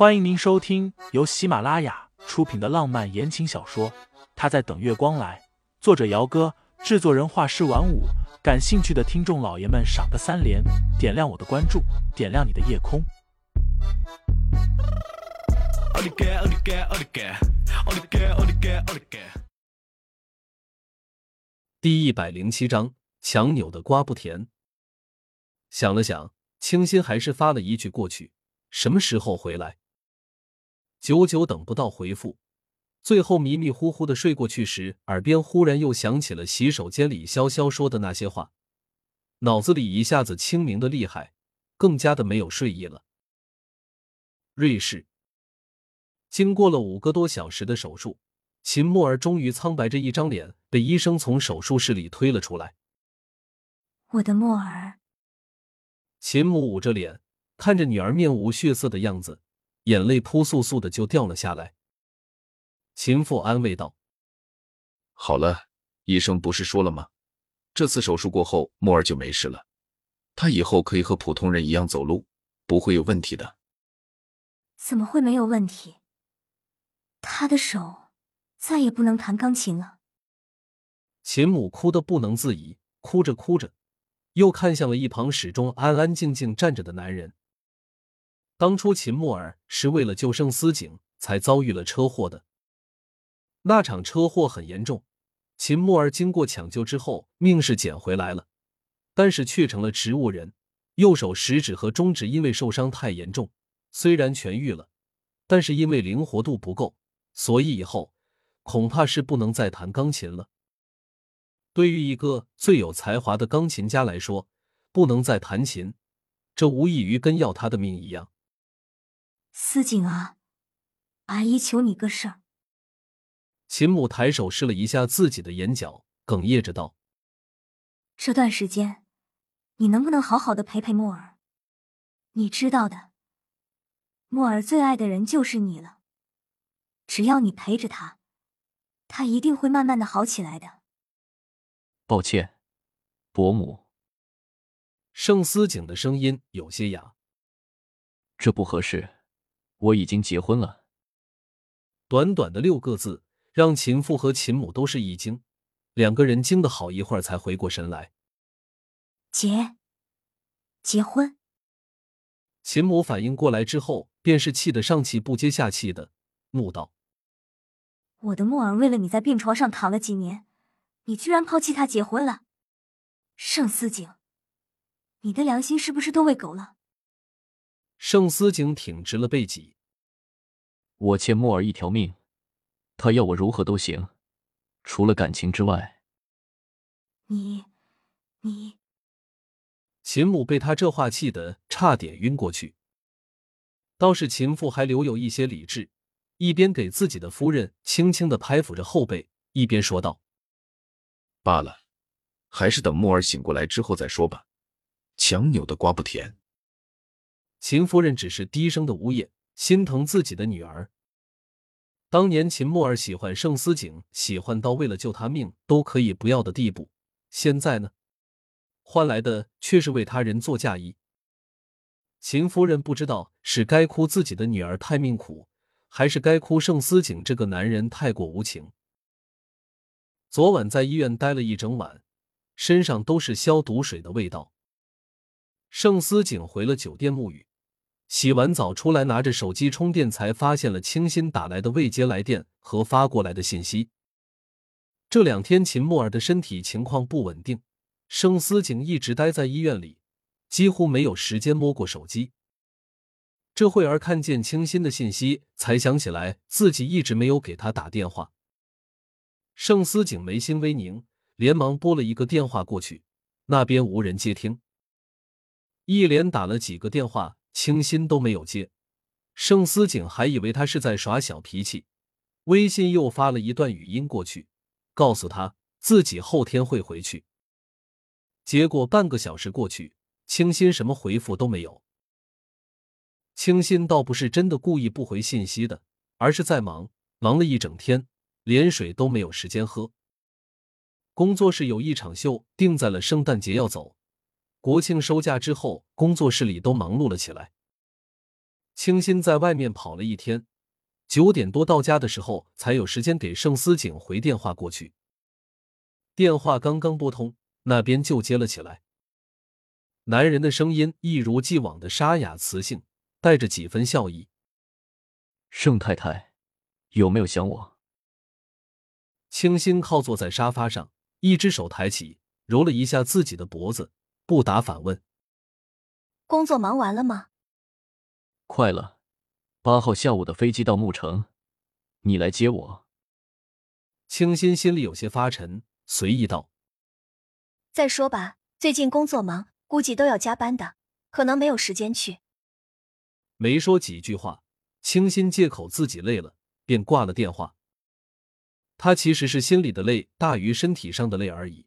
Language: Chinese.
欢迎您收听由喜马拉雅出品的浪漫言情小说《他在等月光来》，作者：姚哥，制作人：画师晚舞。感兴趣的听众老爷们，赏个三连，点亮我的关注，点亮你的夜空。第一百零七章，强扭的瓜不甜。想了想，清新还是发了一句过去。什么时候回来？久久等不到回复，最后迷迷糊糊的睡过去时，耳边忽然又响起了洗手间里潇潇说的那些话，脑子里一下子清明的厉害，更加的没有睡意了。瑞士，经过了五个多小时的手术，秦墨儿终于苍白着一张脸被医生从手术室里推了出来。我的墨儿，秦母捂着脸，看着女儿面无血色的样子。眼泪扑簌簌的就掉了下来。秦父安慰道：“好了，医生不是说了吗？这次手术过后，莫儿就没事了。他以后可以和普通人一样走路，不会有问题的。”怎么会没有问题？他的手再也不能弹钢琴了。秦母哭得不能自已，哭着哭着，又看向了一旁始终安安静静站着的男人。当初秦墨儿是为了救盛思景才遭遇了车祸的，那场车祸很严重。秦墨儿经过抢救之后，命是捡回来了，但是却成了植物人。右手食指和中指因为受伤太严重，虽然痊愈了，但是因为灵活度不够，所以以后恐怕是不能再弹钢琴了。对于一个最有才华的钢琴家来说，不能再弹琴，这无异于跟要他的命一样。思景啊，阿姨求你个事儿。秦母抬手试了一下自己的眼角，哽咽着道：“这段时间，你能不能好好的陪陪墨儿？你知道的，墨儿最爱的人就是你了。只要你陪着他，他一定会慢慢的好起来的。”抱歉，伯母。盛思景的声音有些哑，这不合适。我已经结婚了。短短的六个字，让秦父和秦母都是一惊，两个人惊得好一会儿才回过神来。结，结婚？秦母反应过来之后，便是气得上气不接下气的，怒道：“我的墨儿为了你在病床上躺了几年，你居然抛弃他结婚了？盛思景，你的良心是不是都喂狗了？”盛思景挺直了背脊。我欠墨儿一条命，他要我如何都行，除了感情之外。你，你。秦母被他这话气得差点晕过去。倒是秦父还留有一些理智，一边给自己的夫人轻轻的拍抚着后背，一边说道：“罢了，还是等墨儿醒过来之后再说吧。强扭的瓜不甜。”秦夫人只是低声的呜咽，心疼自己的女儿。当年秦墨儿喜欢盛思景，喜欢到为了救他命都可以不要的地步。现在呢，换来的却是为他人做嫁衣。秦夫人不知道是该哭自己的女儿太命苦，还是该哭盛思景这个男人太过无情。昨晚在医院待了一整晚，身上都是消毒水的味道。盛思景回了酒店沐浴。洗完澡出来，拿着手机充电，才发现了清新打来的未接来电和发过来的信息。这两天秦墨儿的身体情况不稳定，盛思景一直待在医院里，几乎没有时间摸过手机。这会儿看见清新的信息，才想起来自己一直没有给他打电话。盛思景眉心微凝，连忙拨了一个电话过去，那边无人接听，一连打了几个电话。清新都没有接，盛思景还以为他是在耍小脾气，微信又发了一段语音过去，告诉他自己后天会回去。结果半个小时过去，清新什么回复都没有。清新倒不是真的故意不回信息的，而是在忙，忙了一整天，连水都没有时间喝。工作室有一场秀定在了圣诞节要走。国庆收假之后，工作室里都忙碌了起来。清新在外面跑了一天，九点多到家的时候，才有时间给盛思景回电话过去。电话刚刚拨通，那边就接了起来。男人的声音一如既往的沙哑磁性，带着几分笑意。盛太太，有没有想我？清新靠坐在沙发上，一只手抬起，揉了一下自己的脖子，不答反问：“工作忙完了吗？”“快了，八号下午的飞机到牧城，你来接我。”清新心里有些发沉，随意道：“再说吧，最近工作忙，估计都要加班的，可能没有时间去。”没说几句话，清新借口自己累了，便挂了电话。他其实是心里的累大于身体上的累而已。